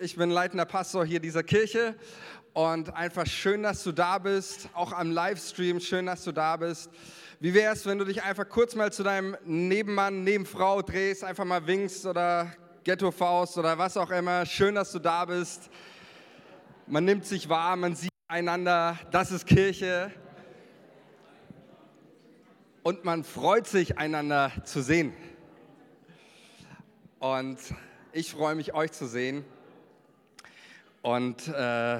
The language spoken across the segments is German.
Ich bin leitender Pastor hier dieser Kirche und einfach schön, dass du da bist, auch am Livestream, schön, dass du da bist. Wie wäre es, wenn du dich einfach kurz mal zu deinem Nebenmann, Nebenfrau drehst, einfach mal winkst oder Ghetto-Faust oder was auch immer. Schön, dass du da bist. Man nimmt sich wahr, man sieht einander, das ist Kirche. Und man freut sich, einander zu sehen. Und ich freue mich, euch zu sehen. Und äh,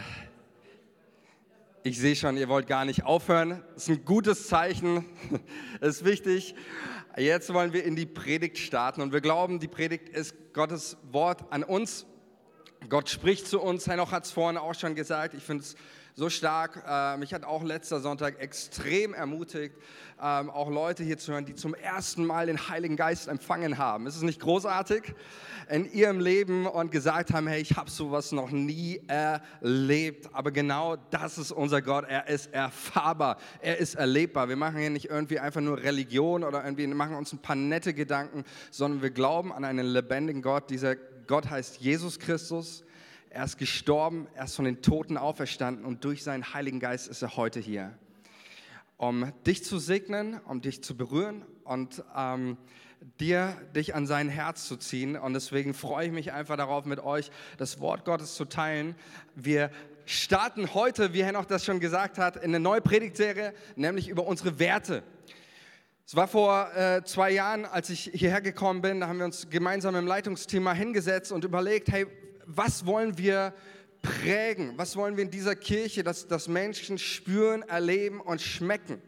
ich sehe schon, ihr wollt gar nicht aufhören. Das ist ein gutes Zeichen. Ist wichtig. Jetzt wollen wir in die Predigt starten. Und wir glauben, die Predigt ist Gottes Wort an uns. Gott spricht zu uns. Henoch hat es vorhin auch schon gesagt. Ich finde es so stark. Äh, mich hat auch letzter Sonntag extrem ermutigt, ähm, auch Leute hier zu hören, die zum ersten Mal den Heiligen Geist empfangen haben. Ist es nicht großartig? In ihrem Leben und gesagt haben, hey, ich habe sowas noch nie erlebt. Aber genau das ist unser Gott. Er ist erfahrbar, er ist erlebbar. Wir machen hier nicht irgendwie einfach nur Religion oder irgendwie machen uns ein paar nette Gedanken, sondern wir glauben an einen lebendigen Gott. Dieser Gott heißt Jesus Christus. Er ist gestorben, er ist von den Toten auferstanden und durch seinen Heiligen Geist ist er heute hier, um dich zu segnen, um dich zu berühren und ähm, dir, dich an sein Herz zu ziehen. Und deswegen freue ich mich einfach darauf, mit euch das Wort Gottes zu teilen. Wir starten heute, wie Henoch das schon gesagt hat, in eine neue Predigtserie, nämlich über unsere Werte. Es war vor äh, zwei Jahren, als ich hierher gekommen bin, da haben wir uns gemeinsam im Leitungsteam mal hingesetzt und überlegt, hey, was wollen wir prägen? Was wollen wir in dieser Kirche, dass, dass Menschen spüren, erleben und schmecken?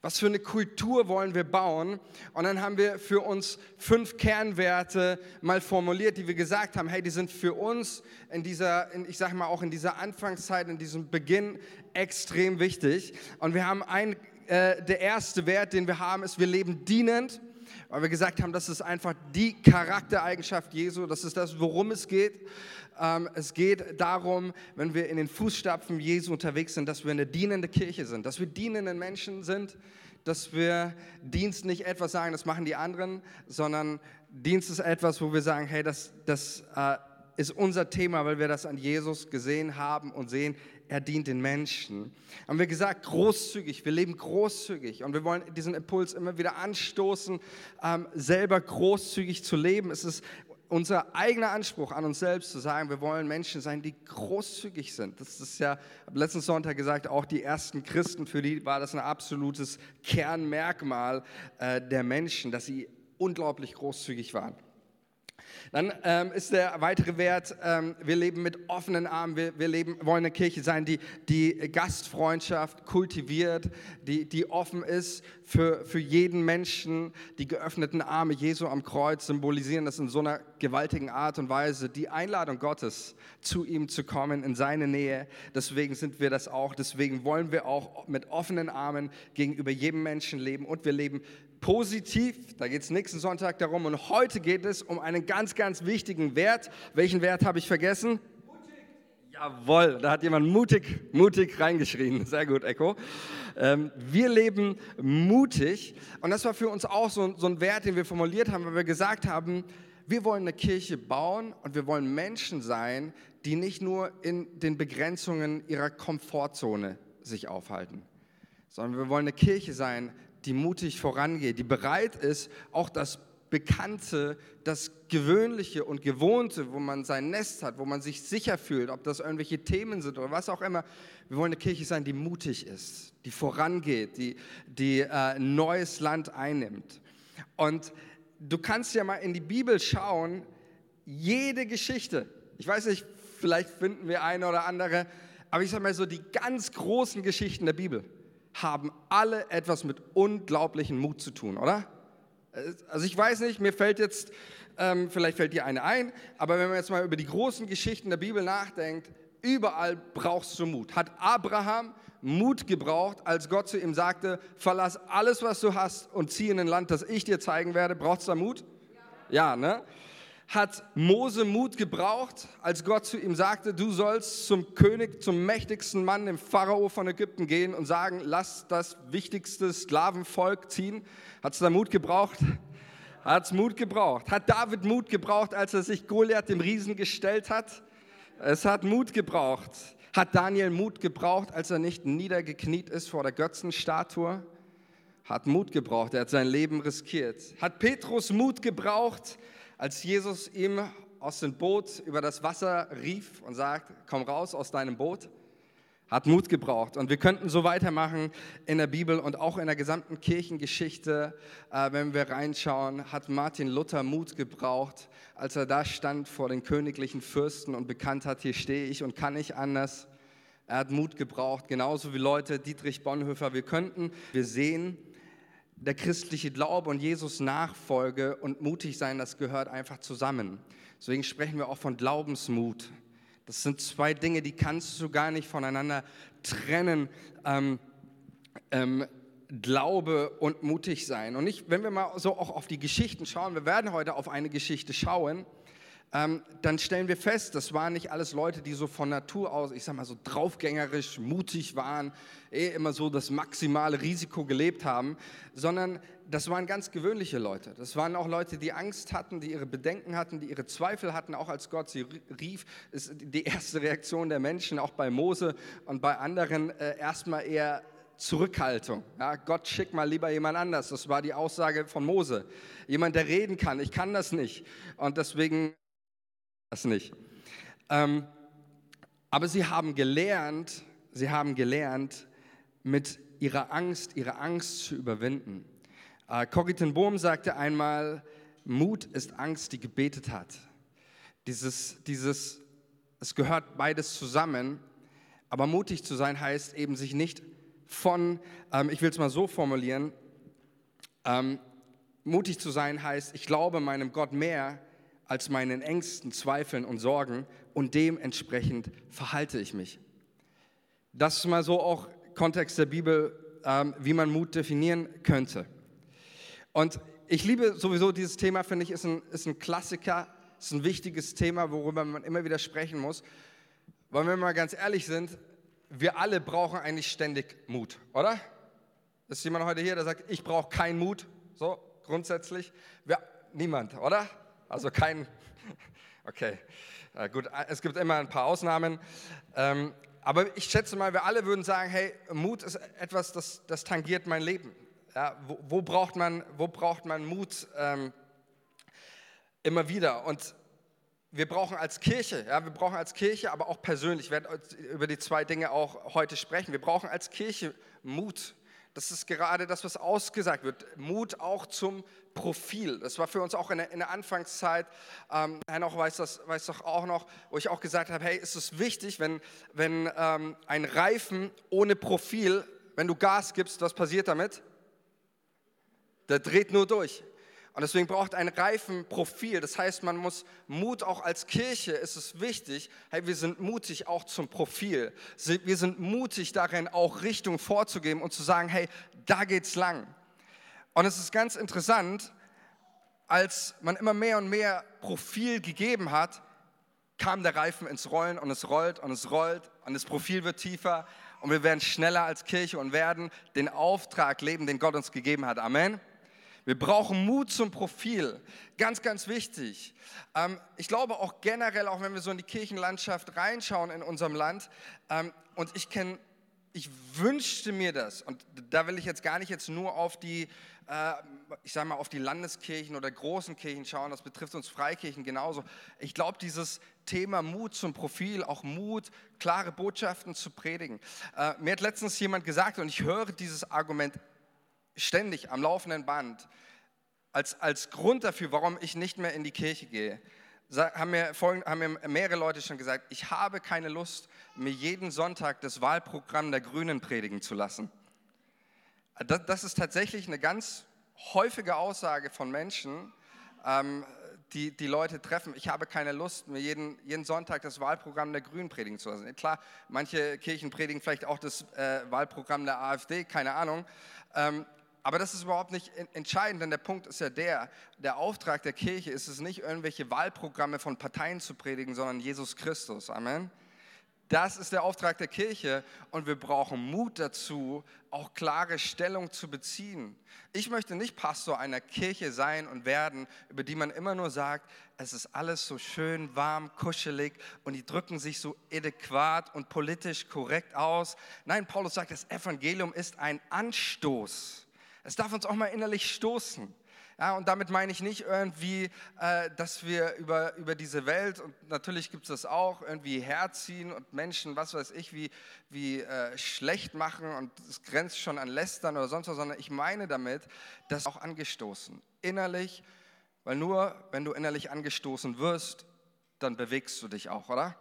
Was für eine Kultur wollen wir bauen? Und dann haben wir für uns fünf Kernwerte mal formuliert, die wir gesagt haben, hey, die sind für uns in dieser, in, ich sage mal auch in dieser Anfangszeit, in diesem Beginn extrem wichtig. Und wir haben ein, äh, der erste Wert, den wir haben, ist, wir leben dienend weil wir gesagt haben, das ist einfach die Charaktereigenschaft Jesu, das ist das, worum es geht. Ähm, es geht darum, wenn wir in den Fußstapfen Jesu unterwegs sind, dass wir eine dienende Kirche sind, dass wir dienende Menschen sind, dass wir Dienst nicht etwas sagen, das machen die anderen, sondern Dienst ist etwas, wo wir sagen, hey, das, das äh, ist unser Thema, weil wir das an Jesus gesehen haben und sehen, er dient den Menschen. Haben wir gesagt, großzügig, wir leben großzügig und wir wollen diesen Impuls immer wieder anstoßen, ähm, selber großzügig zu leben. Es ist unser eigener Anspruch an uns selbst zu sagen, wir wollen Menschen sein, die großzügig sind. Das ist ja, letzten Sonntag gesagt, auch die ersten Christen, für die war das ein absolutes Kernmerkmal äh, der Menschen, dass sie unglaublich großzügig waren. Dann ähm, ist der weitere Wert, ähm, wir leben mit offenen Armen, wir, wir leben, wollen eine Kirche sein, die die Gastfreundschaft kultiviert, die, die offen ist für, für jeden Menschen. Die geöffneten Arme Jesu am Kreuz symbolisieren das in so einer gewaltigen Art und Weise, die Einladung Gottes, zu ihm zu kommen, in seine Nähe. Deswegen sind wir das auch, deswegen wollen wir auch mit offenen Armen gegenüber jedem Menschen leben und wir leben positiv. Da geht es nächsten Sonntag darum. Und heute geht es um einen ganz, ganz wichtigen Wert. Welchen Wert habe ich vergessen? Mutig. Jawohl, da hat jemand mutig, mutig reingeschrien. Sehr gut, Echo. Ähm, wir leben mutig. Und das war für uns auch so, so ein Wert, den wir formuliert haben, weil wir gesagt haben, wir wollen eine Kirche bauen und wir wollen Menschen sein, die nicht nur in den Begrenzungen ihrer Komfortzone sich aufhalten, sondern wir wollen eine Kirche sein, die mutig vorangeht, die bereit ist, auch das Bekannte, das Gewöhnliche und Gewohnte, wo man sein Nest hat, wo man sich sicher fühlt, ob das irgendwelche Themen sind oder was auch immer. Wir wollen eine Kirche sein, die mutig ist, die vorangeht, die, die äh, neues Land einnimmt. Und du kannst ja mal in die Bibel schauen, jede Geschichte, ich weiß nicht, vielleicht finden wir eine oder andere, aber ich sage mal so, die ganz großen Geschichten der Bibel, haben alle etwas mit unglaublichem Mut zu tun, oder? Also ich weiß nicht, mir fällt jetzt, ähm, vielleicht fällt dir eine ein, aber wenn man jetzt mal über die großen Geschichten der Bibel nachdenkt, überall brauchst du Mut. Hat Abraham Mut gebraucht, als Gott zu ihm sagte, verlass alles, was du hast und zieh in ein Land, das ich dir zeigen werde. Braucht es da Mut? Ja, ja ne? Hat Mose Mut gebraucht, als Gott zu ihm sagte, du sollst zum König, zum mächtigsten Mann, dem Pharao von Ägypten gehen und sagen, lass das wichtigste Sklavenvolk ziehen. Hat es da Mut gebraucht? Hat es Mut gebraucht? Hat David Mut gebraucht, als er sich Goliath, dem Riesen, gestellt hat? Es hat Mut gebraucht. Hat Daniel Mut gebraucht, als er nicht niedergekniet ist vor der Götzenstatue? Hat Mut gebraucht, er hat sein Leben riskiert. Hat Petrus Mut gebraucht, als Jesus ihm aus dem Boot über das Wasser rief und sagt, komm raus aus deinem Boot? Hat Mut gebraucht. Und wir könnten so weitermachen in der Bibel und auch in der gesamten Kirchengeschichte, äh, wenn wir reinschauen, hat Martin Luther Mut gebraucht, als er da stand vor den königlichen Fürsten und bekannt hat, hier stehe ich und kann nicht anders. Er hat Mut gebraucht, genauso wie Leute, Dietrich Bonhoeffer. Wir könnten, wir sehen, der christliche Glaube und Jesus Nachfolge und mutig sein, das gehört einfach zusammen. Deswegen sprechen wir auch von Glaubensmut. Das sind zwei Dinge, die kannst du gar nicht voneinander trennen. Ähm, ähm, Glaube und mutig sein. Und ich, wenn wir mal so auch auf die Geschichten schauen, wir werden heute auf eine Geschichte schauen, ähm, dann stellen wir fest, das waren nicht alles Leute, die so von Natur aus, ich sag mal so draufgängerisch, mutig waren, eh immer so das maximale Risiko gelebt haben, sondern das waren ganz gewöhnliche Leute. Das waren auch Leute, die Angst hatten, die ihre Bedenken hatten, die ihre Zweifel hatten, auch als Gott sie rief. Ist die erste Reaktion der Menschen, auch bei Mose und bei anderen, äh, erstmal eher Zurückhaltung. Ja, Gott schick mal lieber jemand anders. Das war die Aussage von Mose. Jemand, der reden kann. Ich kann das nicht. Und deswegen das nicht. Ähm, aber sie haben gelernt, sie haben gelernt, mit ihrer Angst, ihre Angst zu überwinden. Äh, Corrie Bohm sagte einmal, Mut ist Angst, die gebetet hat. Dieses, dieses, es gehört beides zusammen, aber mutig zu sein heißt eben sich nicht von, ähm, ich will es mal so formulieren, ähm, mutig zu sein heißt, ich glaube meinem Gott mehr als meinen Ängsten, Zweifeln und Sorgen und dementsprechend verhalte ich mich. Das ist mal so auch Kontext der Bibel, ähm, wie man Mut definieren könnte. Und ich liebe sowieso dieses Thema, finde ich, ist ein, ist ein Klassiker, ist ein wichtiges Thema, worüber man immer wieder sprechen muss. Weil wenn wir mal ganz ehrlich sind, wir alle brauchen eigentlich ständig Mut, oder? Ist jemand heute hier, der sagt, ich brauche keinen Mut? So, grundsätzlich. Wir, niemand, oder? Also kein, okay, äh, gut, es gibt immer ein paar Ausnahmen. Ähm, aber ich schätze mal, wir alle würden sagen, hey, Mut ist etwas, das, das tangiert mein Leben. Ja, wo, wo, braucht man, wo braucht man Mut ähm, immer wieder? Und wir brauchen als Kirche, ja, wir brauchen als Kirche, aber auch persönlich, ich werde über die zwei Dinge auch heute sprechen. Wir brauchen als Kirche Mut. Das ist gerade das, was ausgesagt wird. Mut auch zum Profil. Das war für uns auch in der, in der Anfangszeit. Ähm, Henoch weiß das weiß doch auch noch, wo ich auch gesagt habe: Hey, ist es wichtig, wenn, wenn ähm, ein Reifen ohne Profil, wenn du Gas gibst, was passiert damit? Der dreht nur durch. Und deswegen braucht ein reifen Profil. Das heißt, man muss Mut auch als Kirche, ist es wichtig, hey, wir sind mutig auch zum Profil. Wir sind mutig darin, auch Richtung vorzugeben und zu sagen, hey, da geht's lang. Und es ist ganz interessant, als man immer mehr und mehr Profil gegeben hat, kam der Reifen ins Rollen und es rollt und es rollt und das Profil wird tiefer und wir werden schneller als Kirche und werden den Auftrag leben, den Gott uns gegeben hat. Amen. Wir brauchen Mut zum Profil. Ganz, ganz wichtig. Ähm, ich glaube auch generell, auch wenn wir so in die Kirchenlandschaft reinschauen in unserem Land, ähm, und ich kenne, ich wünschte mir das, und da will ich jetzt gar nicht jetzt nur auf die, äh, ich sage mal, auf die Landeskirchen oder großen Kirchen schauen, das betrifft uns Freikirchen genauso. Ich glaube, dieses Thema Mut zum Profil, auch Mut, klare Botschaften zu predigen. Äh, mir hat letztens jemand gesagt, und ich höre dieses Argument ständig am laufenden Band als, als Grund dafür, warum ich nicht mehr in die Kirche gehe, haben mir, folgend, haben mir mehrere Leute schon gesagt, ich habe keine Lust, mir jeden Sonntag das Wahlprogramm der Grünen predigen zu lassen. Das, das ist tatsächlich eine ganz häufige Aussage von Menschen, ähm, die die Leute treffen. Ich habe keine Lust, mir jeden, jeden Sonntag das Wahlprogramm der Grünen predigen zu lassen. Klar, manche Kirchen predigen vielleicht auch das äh, Wahlprogramm der AfD, keine Ahnung. Ähm, aber das ist überhaupt nicht entscheidend, denn der Punkt ist ja der, der Auftrag der Kirche ist es nicht, irgendwelche Wahlprogramme von Parteien zu predigen, sondern Jesus Christus. Amen. Das ist der Auftrag der Kirche und wir brauchen Mut dazu, auch klare Stellung zu beziehen. Ich möchte nicht Pastor einer Kirche sein und werden, über die man immer nur sagt, es ist alles so schön warm, kuschelig und die drücken sich so adäquat und politisch korrekt aus. Nein, Paulus sagt, das Evangelium ist ein Anstoß. Es darf uns auch mal innerlich stoßen. Ja, und damit meine ich nicht irgendwie, äh, dass wir über, über diese Welt, und natürlich gibt es das auch, irgendwie herziehen und Menschen, was weiß ich, wie, wie äh, schlecht machen und es grenzt schon an Lästern oder sonst was, sondern ich meine damit, das auch angestoßen, innerlich, weil nur wenn du innerlich angestoßen wirst, dann bewegst du dich auch, oder?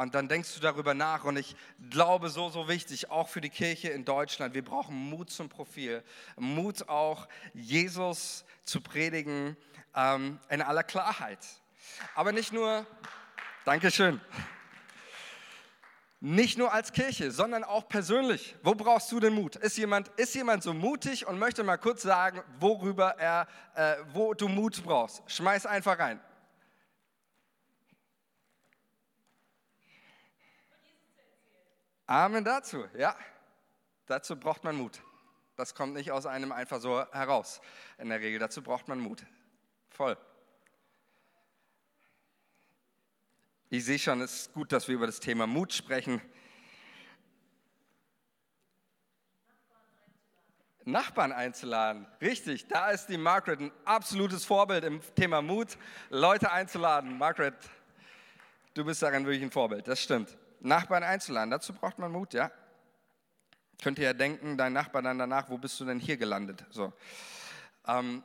Und dann denkst du darüber nach. Und ich glaube, so, so wichtig, auch für die Kirche in Deutschland, wir brauchen Mut zum Profil. Mut auch, Jesus zu predigen ähm, in aller Klarheit. Aber nicht nur, Dankeschön, nicht nur als Kirche, sondern auch persönlich. Wo brauchst du den Mut? Ist jemand, ist jemand so mutig und möchte mal kurz sagen, worüber er, äh, wo du Mut brauchst? Schmeiß einfach rein. Amen dazu, ja. Dazu braucht man Mut. Das kommt nicht aus einem einfach so heraus. In der Regel, dazu braucht man Mut. Voll. Ich sehe schon, es ist gut, dass wir über das Thema Mut sprechen. Nachbarn einzuladen. Richtig, da ist die Margaret ein absolutes Vorbild im Thema Mut, Leute einzuladen. Margaret, du bist darin wirklich ein Vorbild, das stimmt. Nachbarn einzuladen. Dazu braucht man Mut, ja. Könnt ihr ja denken, dein Nachbar dann danach, wo bist du denn hier gelandet? So. Ähm,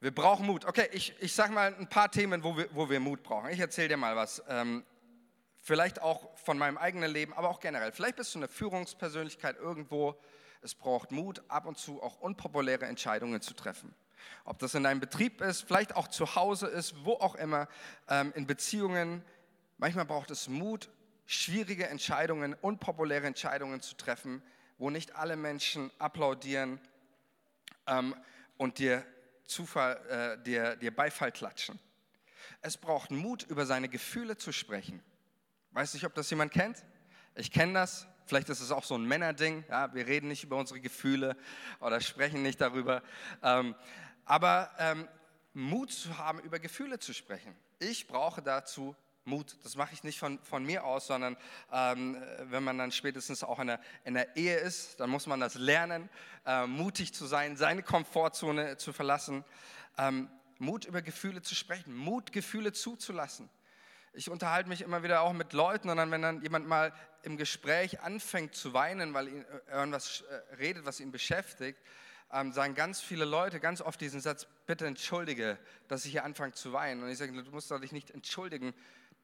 wir brauchen Mut. Okay, ich, ich sage mal ein paar Themen, wo wir, wo wir Mut brauchen. Ich erzähle dir mal was. Ähm, vielleicht auch von meinem eigenen Leben, aber auch generell. Vielleicht bist du eine Führungspersönlichkeit irgendwo. Es braucht Mut, ab und zu auch unpopuläre Entscheidungen zu treffen. Ob das in deinem Betrieb ist, vielleicht auch zu Hause ist, wo auch immer, ähm, in Beziehungen. Manchmal braucht es Mut, schwierige Entscheidungen, unpopuläre Entscheidungen zu treffen, wo nicht alle Menschen applaudieren ähm, und dir, Zufall, äh, dir, dir Beifall klatschen. Es braucht Mut, über seine Gefühle zu sprechen. Weiß nicht, ob das jemand kennt? Ich kenne das. Vielleicht ist es auch so ein Männerding. Ja, wir reden nicht über unsere Gefühle oder sprechen nicht darüber. Ähm, aber ähm, Mut zu haben, über Gefühle zu sprechen. Ich brauche dazu Mut. Das mache ich nicht von, von mir aus, sondern ähm, wenn man dann spätestens auch in der, in der Ehe ist, dann muss man das lernen, äh, mutig zu sein, seine Komfortzone zu verlassen, ähm, Mut über Gefühle zu sprechen, Mut, Gefühle zuzulassen. Ich unterhalte mich immer wieder auch mit Leuten und dann, wenn dann jemand mal im Gespräch anfängt zu weinen, weil ihn äh, irgendwas äh, redet, was ihn beschäftigt, ähm, sagen ganz viele Leute ganz oft diesen Satz, bitte entschuldige, dass ich hier anfange zu weinen. Und ich sage, du musst dich nicht entschuldigen,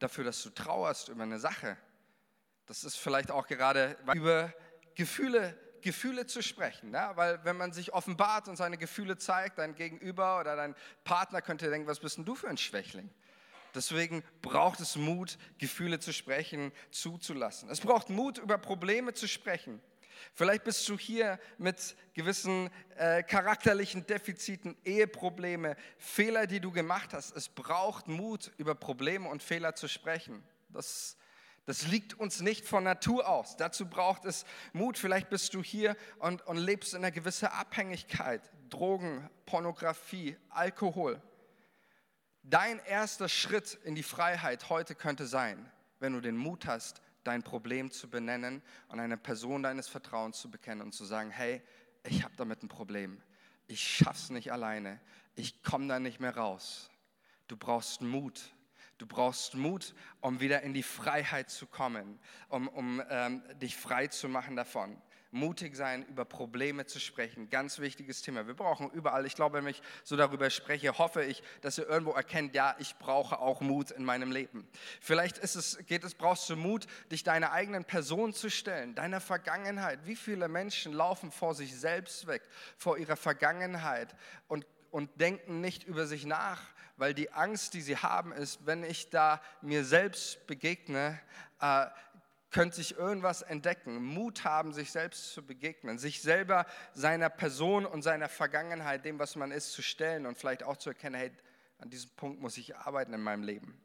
dafür, dass du trauerst über eine Sache. Das ist vielleicht auch gerade über Gefühle, Gefühle zu sprechen. Ja? Weil wenn man sich offenbart und seine Gefühle zeigt, dein Gegenüber oder dein Partner könnte denken, was bist denn du für ein Schwächling? Deswegen braucht es Mut, Gefühle zu sprechen, zuzulassen. Es braucht Mut, über Probleme zu sprechen. Vielleicht bist du hier mit gewissen äh, charakterlichen Defiziten, Eheprobleme, Fehler, die du gemacht hast. Es braucht Mut, über Probleme und Fehler zu sprechen. Das, das liegt uns nicht von Natur aus. Dazu braucht es Mut. Vielleicht bist du hier und, und lebst in einer gewissen Abhängigkeit. Drogen, Pornografie, Alkohol. Dein erster Schritt in die Freiheit heute könnte sein, wenn du den Mut hast, dein Problem zu benennen und einer Person deines Vertrauens zu bekennen und zu sagen, hey, ich habe damit ein Problem. Ich schaff's nicht alleine. Ich komme da nicht mehr raus. Du brauchst Mut. Du brauchst Mut, um wieder in die Freiheit zu kommen, um, um ähm, dich frei zu machen davon mutig sein, über Probleme zu sprechen. Ganz wichtiges Thema. Wir brauchen überall, ich glaube, wenn ich so darüber spreche, hoffe ich, dass ihr irgendwo erkennt, ja, ich brauche auch Mut in meinem Leben. Vielleicht ist es, geht es, brauchst du Mut, dich deiner eigenen Person zu stellen, deiner Vergangenheit. Wie viele Menschen laufen vor sich selbst weg, vor ihrer Vergangenheit und, und denken nicht über sich nach, weil die Angst, die sie haben, ist, wenn ich da mir selbst begegne, äh, könnte sich irgendwas entdecken, Mut haben, sich selbst zu begegnen, sich selber seiner Person und seiner Vergangenheit, dem, was man ist, zu stellen und vielleicht auch zu erkennen, hey, an diesem Punkt muss ich arbeiten in meinem Leben.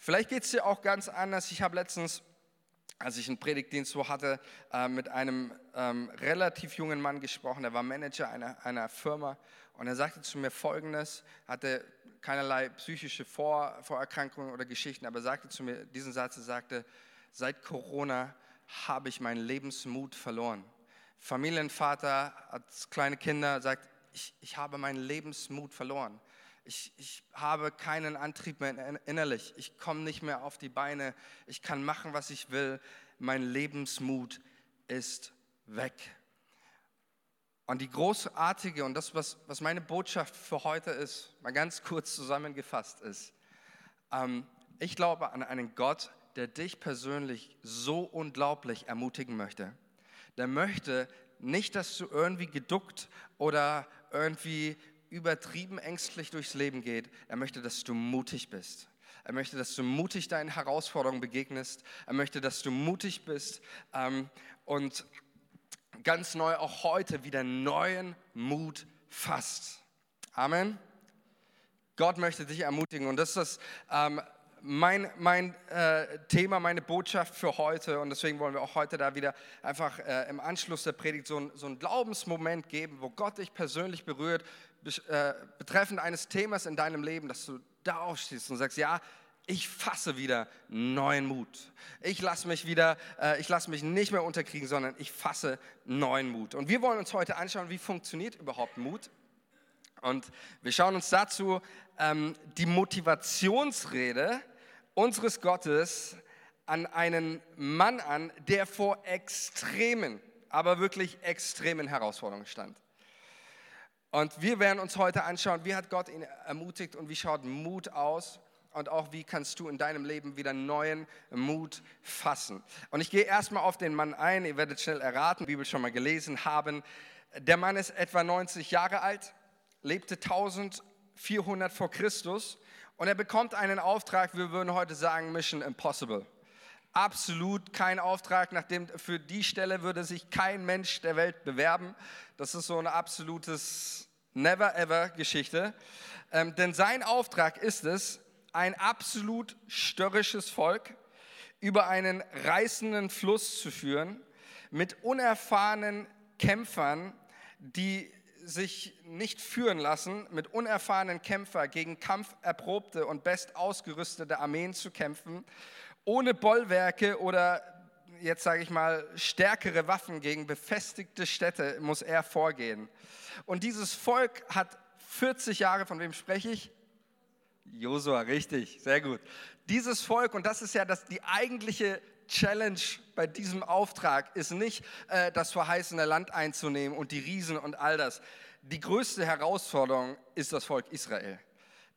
Vielleicht geht es dir auch ganz anders. Ich habe letztens als ich einen Predigtdienst so hatte, äh, mit einem ähm, relativ jungen Mann gesprochen, der war Manager einer, einer Firma und er sagte zu mir Folgendes, hatte keinerlei psychische Vor Vorerkrankungen oder Geschichten, aber sagte zu mir diesen Satz, er sagte, seit Corona habe ich meinen Lebensmut verloren. Familienvater hat kleine Kinder, sagt, ich, ich habe meinen Lebensmut verloren. Ich, ich habe keinen Antrieb mehr innerlich. Ich komme nicht mehr auf die Beine. Ich kann machen, was ich will. Mein Lebensmut ist weg. Und die großartige und das, was, was meine Botschaft für heute ist, mal ganz kurz zusammengefasst ist, ähm, ich glaube an einen Gott, der dich persönlich so unglaublich ermutigen möchte. Der möchte nicht, dass du irgendwie geduckt oder irgendwie übertrieben ängstlich durchs Leben geht. Er möchte, dass du mutig bist. Er möchte, dass du mutig deinen Herausforderungen begegnest. Er möchte, dass du mutig bist ähm, und ganz neu auch heute wieder neuen Mut fasst. Amen. Gott möchte dich ermutigen und das ist das ähm, mein, mein äh, Thema, meine Botschaft für heute und deswegen wollen wir auch heute da wieder einfach äh, im Anschluss der Predigt so, ein, so einen Glaubensmoment geben, wo Gott dich persönlich berührt, äh, betreffend eines Themas in deinem Leben, dass du da aufstehst und sagst, ja, ich fasse wieder neuen Mut. Ich lasse mich wieder, äh, ich lasse mich nicht mehr unterkriegen, sondern ich fasse neuen Mut. Und wir wollen uns heute anschauen, wie funktioniert überhaupt Mut. Und wir schauen uns dazu ähm, die Motivationsrede unseres Gottes an einen Mann an, der vor extremen, aber wirklich extremen Herausforderungen stand. Und wir werden uns heute anschauen, wie hat Gott ihn ermutigt und wie schaut Mut aus und auch wie kannst du in deinem Leben wieder neuen Mut fassen. Und ich gehe erstmal auf den Mann ein, ihr werdet schnell erraten, Bibel schon mal gelesen haben. Der Mann ist etwa 90 Jahre alt, lebte 1400 vor Christus und er bekommt einen Auftrag, wir würden heute sagen Mission Impossible. Absolut kein Auftrag, nachdem für die Stelle würde sich kein Mensch der Welt bewerben. Das ist so eine absolutes Never-Ever-Geschichte. Ähm, denn sein Auftrag ist es, ein absolut störrisches Volk über einen reißenden Fluss zu führen, mit unerfahrenen Kämpfern, die sich nicht führen lassen, mit unerfahrenen Kämpfern gegen kampferprobte und bestausgerüstete Armeen zu kämpfen, ohne Bollwerke oder jetzt sage ich mal stärkere Waffen gegen befestigte Städte muss er vorgehen. Und dieses Volk hat 40 Jahre, von wem spreche ich? Josua, richtig, sehr gut. Dieses Volk, und das ist ja das, die eigentliche Challenge bei diesem Auftrag ist nicht, äh, das verheißene Land einzunehmen und die Riesen und all das. Die größte Herausforderung ist das Volk Israel.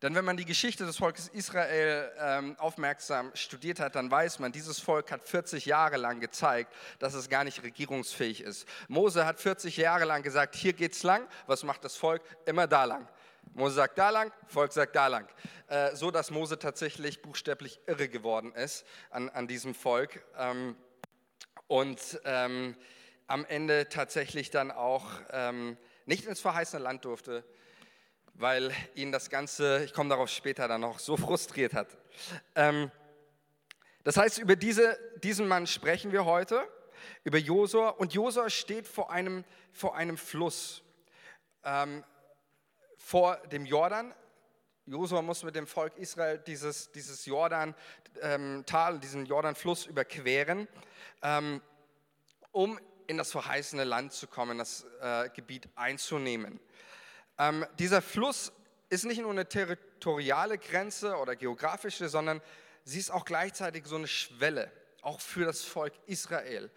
Denn wenn man die Geschichte des Volkes Israel ähm, aufmerksam studiert hat, dann weiß man, dieses Volk hat 40 Jahre lang gezeigt, dass es gar nicht regierungsfähig ist. Mose hat 40 Jahre lang gesagt, hier geht's lang. Was macht das Volk? Immer da lang. Mose sagt da lang, Volk sagt da lang. Äh, so dass Mose tatsächlich buchstäblich irre geworden ist an, an diesem Volk. Ähm, und ähm, am Ende tatsächlich dann auch ähm, nicht ins verheißene Land durfte, weil ihn das Ganze, ich komme darauf später dann noch, so frustriert hat. Ähm, das heißt, über diese, diesen Mann sprechen wir heute, über Josua. Und Josua steht vor einem, vor einem Fluss, ähm, vor dem Jordan. Josua muss mit dem Volk Israel dieses, dieses Jordan-Tal, ähm, diesen Jordan-Fluss überqueren, ähm, um in das verheißene Land zu kommen, das äh, Gebiet einzunehmen. Ähm, dieser Fluss ist nicht nur eine territoriale Grenze oder geografische, sondern sie ist auch gleichzeitig so eine Schwelle, auch für das Volk Israel.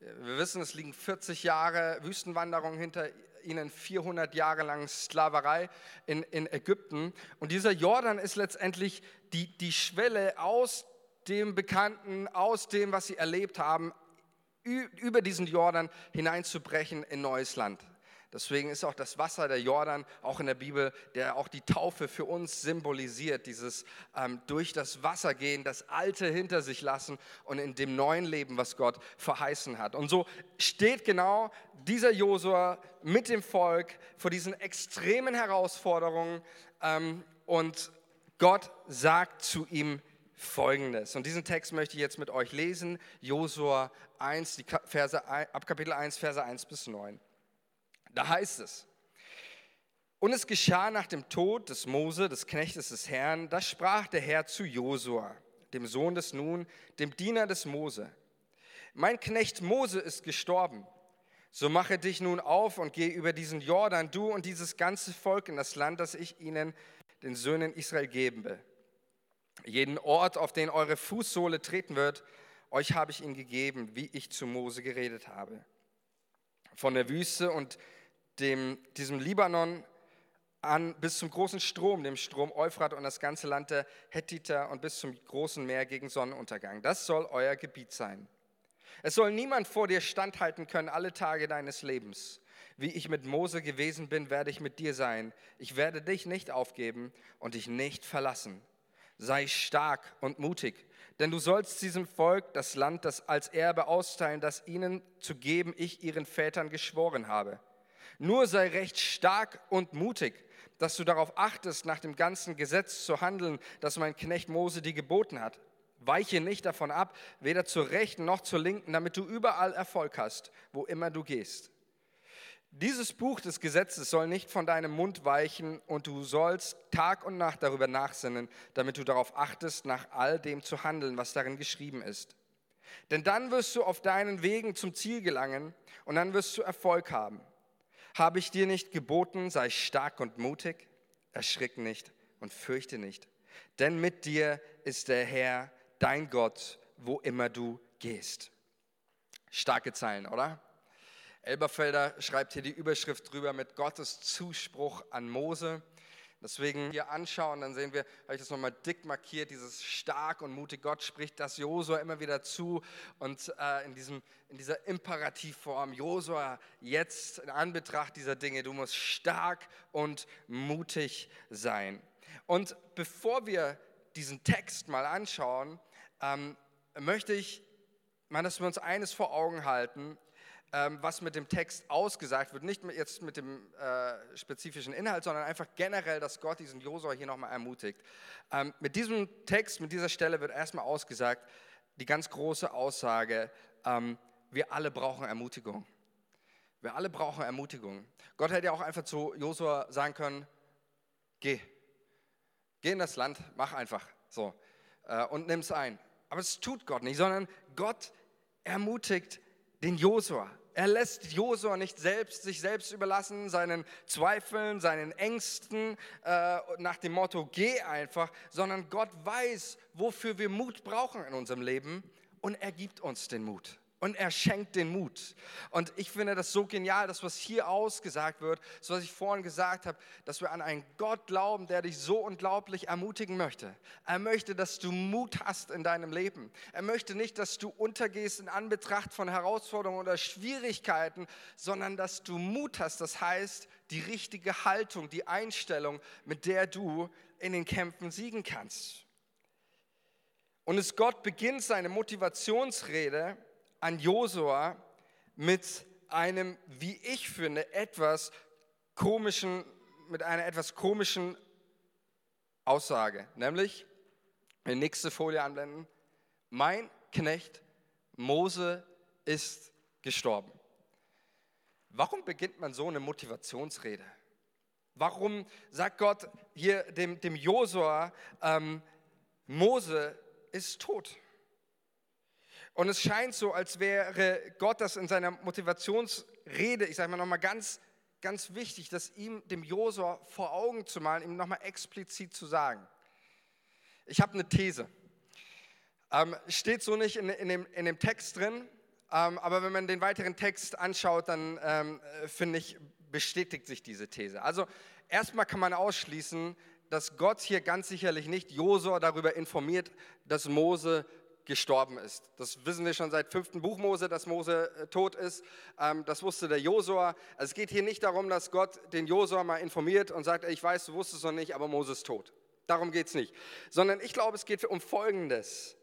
Wir wissen, es liegen 40 Jahre Wüstenwanderung hinter ihnen, 400 Jahre lang Sklaverei in, in Ägypten. Und dieser Jordan ist letztendlich die, die Schwelle aus dem Bekannten, aus dem, was sie erlebt haben, über diesen Jordan hineinzubrechen in neues Land. Deswegen ist auch das Wasser der Jordan auch in der Bibel, der auch die Taufe für uns symbolisiert, dieses ähm, durch das Wasser gehen, das Alte hinter sich lassen und in dem neuen Leben, was Gott verheißen hat. Und so steht genau dieser Josua mit dem Volk vor diesen extremen Herausforderungen ähm, und Gott sagt zu ihm Folgendes. Und diesen Text möchte ich jetzt mit euch lesen. Josua 1, die Verse, ab Kapitel 1, Verse 1 bis 9. Da heißt es, und es geschah nach dem Tod des Mose, des Knechtes des Herrn, da sprach der Herr zu Josua, dem Sohn des Nun, dem Diener des Mose. Mein Knecht Mose ist gestorben. So mache dich nun auf und geh über diesen Jordan, du und dieses ganze Volk in das Land, das ich ihnen, den Söhnen Israel, geben will. Jeden Ort, auf den eure Fußsohle treten wird, euch habe ich ihn gegeben, wie ich zu Mose geredet habe. Von der Wüste und dem, diesem Libanon an bis zum großen Strom, dem Strom Euphrat und das ganze Land der Hethiter und bis zum großen Meer gegen Sonnenuntergang. Das soll euer Gebiet sein. Es soll niemand vor dir standhalten können alle Tage deines Lebens. Wie ich mit Mose gewesen bin, werde ich mit dir sein. Ich werde dich nicht aufgeben und dich nicht verlassen. Sei stark und mutig, denn du sollst diesem Volk das Land das als Erbe austeilen, das ihnen zu geben ich ihren Vätern geschworen habe. Nur sei recht stark und mutig, dass du darauf achtest, nach dem ganzen Gesetz zu handeln, das mein Knecht Mose dir geboten hat. Weiche nicht davon ab, weder zur rechten noch zur linken, damit du überall Erfolg hast, wo immer du gehst. Dieses Buch des Gesetzes soll nicht von deinem Mund weichen und du sollst Tag und Nacht darüber nachsinnen, damit du darauf achtest, nach all dem zu handeln, was darin geschrieben ist. Denn dann wirst du auf deinen Wegen zum Ziel gelangen und dann wirst du Erfolg haben. Habe ich dir nicht geboten, sei stark und mutig, erschrick nicht und fürchte nicht, denn mit dir ist der Herr, dein Gott, wo immer du gehst. Starke Zeilen, oder? Elberfelder schreibt hier die Überschrift drüber mit Gottes Zuspruch an Mose. Deswegen hier anschauen, dann sehen wir, habe ich das nochmal dick markiert, dieses stark und mutig. Gott spricht das Josua immer wieder zu und äh, in, diesem, in dieser Imperativform, Josua, jetzt in Anbetracht dieser Dinge, du musst stark und mutig sein. Und bevor wir diesen Text mal anschauen, ähm, möchte ich mal, dass wir uns eines vor Augen halten, was mit dem Text ausgesagt wird. Nicht jetzt mit dem äh, spezifischen Inhalt, sondern einfach generell, dass Gott diesen Josua hier nochmal ermutigt. Ähm, mit diesem Text, mit dieser Stelle wird erstmal ausgesagt, die ganz große Aussage, ähm, wir alle brauchen Ermutigung. Wir alle brauchen Ermutigung. Gott hätte ja auch einfach zu Josua sagen können, geh, geh in das Land, mach einfach so äh, und es ein. Aber es tut Gott nicht, sondern Gott ermutigt den Josua. Er lässt Josua nicht selbst, sich selbst überlassen, seinen Zweifeln, seinen Ängsten, äh, nach dem Motto, geh einfach, sondern Gott weiß, wofür wir Mut brauchen in unserem Leben und er gibt uns den Mut und er schenkt den Mut. Und ich finde das so genial, das, was hier ausgesagt wird, das, was ich vorhin gesagt habe, dass wir an einen Gott glauben, der dich so unglaublich ermutigen möchte. Er möchte, dass du Mut hast in deinem Leben. Er möchte nicht, dass du untergehst in Anbetracht von Herausforderungen oder Schwierigkeiten, sondern dass du Mut hast. Das heißt, die richtige Haltung, die Einstellung, mit der du in den Kämpfen siegen kannst. Und es Gott beginnt seine Motivationsrede an Josua mit einem, wie ich finde, etwas komischen, mit einer etwas komischen Aussage, nämlich, die nächste Folie anblenden, mein Knecht Mose ist gestorben. Warum beginnt man so eine Motivationsrede? Warum sagt Gott hier dem, dem Josua, ähm, Mose ist tot? Und es scheint so, als wäre Gott das in seiner Motivationsrede, ich sage mal nochmal ganz, ganz wichtig, das ihm, dem Josua vor Augen zu malen, ihm nochmal explizit zu sagen. Ich habe eine These. Ähm, steht so nicht in, in, dem, in dem Text drin, ähm, aber wenn man den weiteren Text anschaut, dann ähm, finde ich, bestätigt sich diese These. Also erstmal kann man ausschließen, dass Gott hier ganz sicherlich nicht Josua darüber informiert, dass Mose gestorben ist. Das wissen wir schon seit fünften Buch Mose, dass Mose äh, tot ist. Ähm, das wusste der Josua. Also es geht hier nicht darum, dass Gott den Josua mal informiert und sagt, ich weiß, du wusstest es noch nicht, aber Mose ist tot. Darum geht es nicht. Sondern ich glaube, es geht um Folgendes.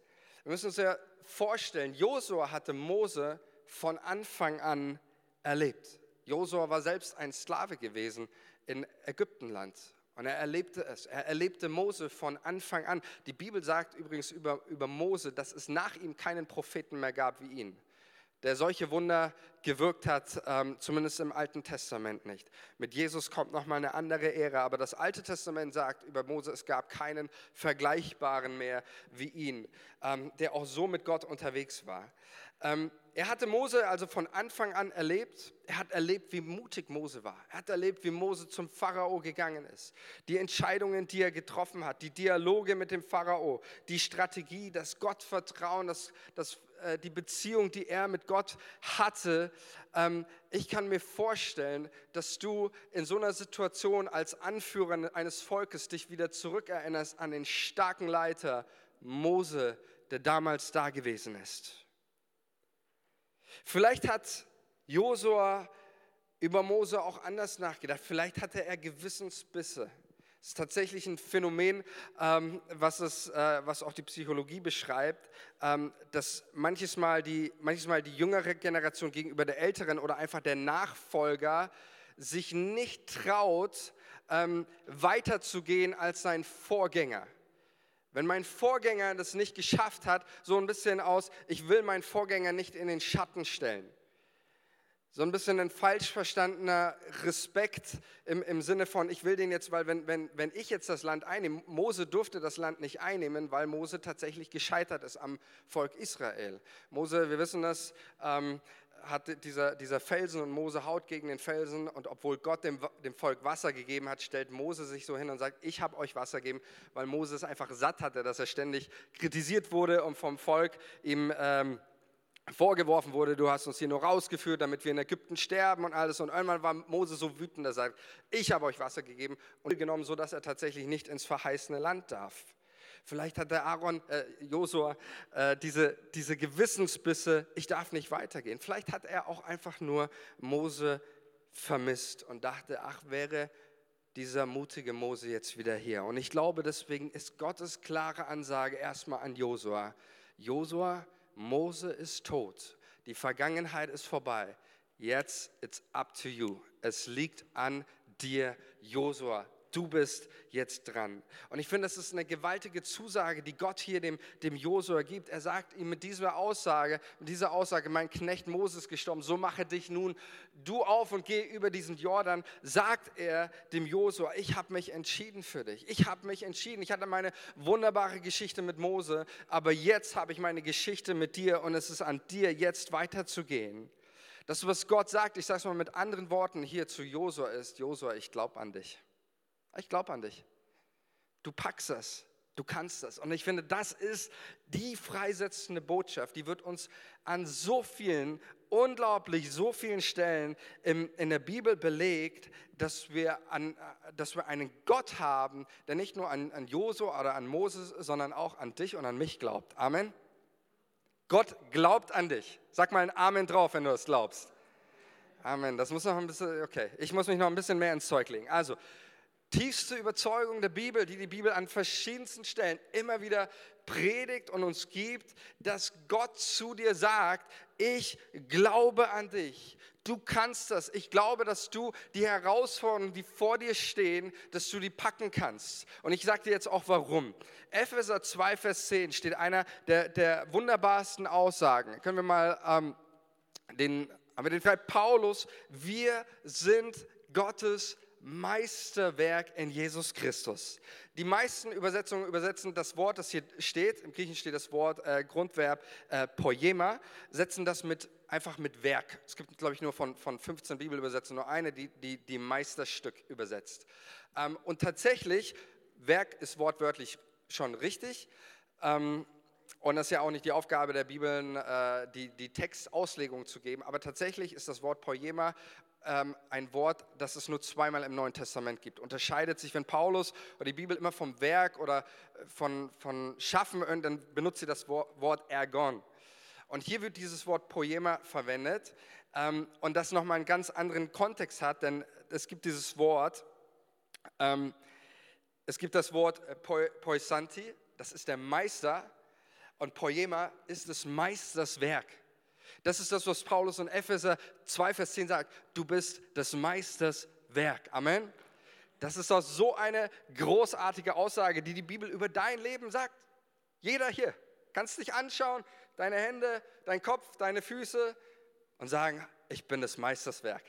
Wir müssen uns ja vorstellen, Josua hatte Mose von Anfang an erlebt. Josua war selbst ein Sklave gewesen in Ägyptenland. Und er erlebte es. Er erlebte Mose von Anfang an. Die Bibel sagt übrigens über, über Mose, dass es nach ihm keinen Propheten mehr gab wie ihn der solche Wunder gewirkt hat, ähm, zumindest im Alten Testament nicht. Mit Jesus kommt nochmal eine andere Ära, aber das Alte Testament sagt über Mose, es gab keinen Vergleichbaren mehr wie ihn, ähm, der auch so mit Gott unterwegs war. Ähm, er hatte Mose also von Anfang an erlebt. Er hat erlebt, wie mutig Mose war. Er hat erlebt, wie Mose zum Pharao gegangen ist. Die Entscheidungen, die er getroffen hat, die Dialoge mit dem Pharao, die Strategie, das Gottvertrauen, das, das, äh, die Beziehung, die er mit Gott hatte. Ähm, ich kann mir vorstellen, dass du in so einer Situation als Anführer eines Volkes dich wieder zurückerinnerst an den starken Leiter Mose, der damals da gewesen ist. Vielleicht hat Josua über Mose auch anders nachgedacht. Vielleicht hatte er Gewissensbisse. Das ist tatsächlich ein Phänomen, ähm, was, es, äh, was auch die Psychologie beschreibt, ähm, dass manches Mal, die, manches Mal die jüngere Generation gegenüber der älteren oder einfach der Nachfolger sich nicht traut, ähm, weiterzugehen als sein Vorgänger. Wenn mein Vorgänger das nicht geschafft hat, so ein bisschen aus, ich will meinen Vorgänger nicht in den Schatten stellen. So ein bisschen ein falsch verstandener Respekt im, im Sinne von, ich will den jetzt, weil wenn, wenn, wenn ich jetzt das Land einnehme, Mose durfte das Land nicht einnehmen, weil Mose tatsächlich gescheitert ist am Volk Israel. Mose, wir wissen das, ähm, hat dieser, dieser Felsen und Mose haut gegen den Felsen und obwohl Gott dem, dem Volk Wasser gegeben hat, stellt Mose sich so hin und sagt, ich habe euch Wasser gegeben, weil Mose es einfach satt hatte, dass er ständig kritisiert wurde und vom Volk ihm ähm, vorgeworfen wurde, du hast uns hier nur rausgeführt, damit wir in Ägypten sterben und alles. Und irgendwann war Mose so wütend, dass er sagt, ich habe euch Wasser gegeben und genommen, so dass er tatsächlich nicht ins verheißene Land darf. Vielleicht hat der Aaron, äh, Josua, äh, diese, diese Gewissensbisse, ich darf nicht weitergehen. Vielleicht hat er auch einfach nur Mose vermisst und dachte, ach, wäre dieser mutige Mose jetzt wieder hier. Und ich glaube, deswegen ist Gottes klare Ansage erstmal an Josua. Josua, Mose ist tot. Die Vergangenheit ist vorbei. Jetzt it's up to you. Es liegt an dir, Josua du bist jetzt dran. Und ich finde, das ist eine gewaltige Zusage, die Gott hier dem, dem Josua gibt. Er sagt ihm mit dieser Aussage, mit dieser Aussage, mein Knecht Moses gestorben, so mache dich nun du auf und geh über diesen Jordan, sagt er dem Josua, ich habe mich entschieden für dich. Ich habe mich entschieden. Ich hatte meine wunderbare Geschichte mit Mose, aber jetzt habe ich meine Geschichte mit dir und es ist an dir, jetzt weiterzugehen. Das, was Gott sagt, ich sage es mal mit anderen Worten hier zu Josua ist, Josua, ich glaube an dich. Ich glaube an dich. Du packst das. Du kannst das. Und ich finde, das ist die freisetzende Botschaft. Die wird uns an so vielen, unglaublich so vielen Stellen in, in der Bibel belegt, dass wir, an, dass wir einen Gott haben, der nicht nur an, an Josua oder an Moses, sondern auch an dich und an mich glaubt. Amen. Gott glaubt an dich. Sag mal ein Amen drauf, wenn du es glaubst. Amen. Das muss noch ein bisschen, okay. Ich muss mich noch ein bisschen mehr ins Zeug legen. Also, tiefste Überzeugung der Bibel, die die Bibel an verschiedensten Stellen immer wieder predigt und uns gibt, dass Gott zu dir sagt, ich glaube an dich. Du kannst das. Ich glaube, dass du die Herausforderungen, die vor dir stehen, dass du die packen kannst. Und ich sage dir jetzt auch warum. Epheser 2, Vers 10 steht einer der, der wunderbarsten Aussagen. Können wir mal ähm, den, haben wir den Fall Paulus, wir sind Gottes Meisterwerk in Jesus Christus. Die meisten Übersetzungen übersetzen das Wort, das hier steht, im Griechen steht das Wort äh, Grundverb äh, poema, setzen das mit, einfach mit Werk. Es gibt, glaube ich, nur von, von 15 Bibelübersetzungen nur eine, die, die, die Meisterstück übersetzt. Ähm, und tatsächlich, Werk ist wortwörtlich schon richtig. Ähm, und das ist ja auch nicht die Aufgabe der Bibeln, äh, die, die Textauslegung zu geben. Aber tatsächlich ist das Wort Poema ähm, ein Wort, das es nur zweimal im Neuen Testament gibt. Unterscheidet sich, wenn Paulus oder die Bibel immer vom Werk oder äh, von, von Schaffen, dann benutzt sie das Wort Ergon. Und hier wird dieses Wort Poema verwendet ähm, und das nochmal einen ganz anderen Kontext hat, denn es gibt dieses Wort, ähm, es gibt das Wort äh, Poisanti, das ist der Meister und Poema ist des Meisters Werk. Das ist das, was Paulus in Epheser 2, Vers 10 sagt. Du bist des Meisters Werk. Amen. Das ist doch so eine großartige Aussage, die die Bibel über dein Leben sagt. Jeder hier kannst dich anschauen, deine Hände, dein Kopf, deine Füße und sagen, ich bin des Meisters Werk.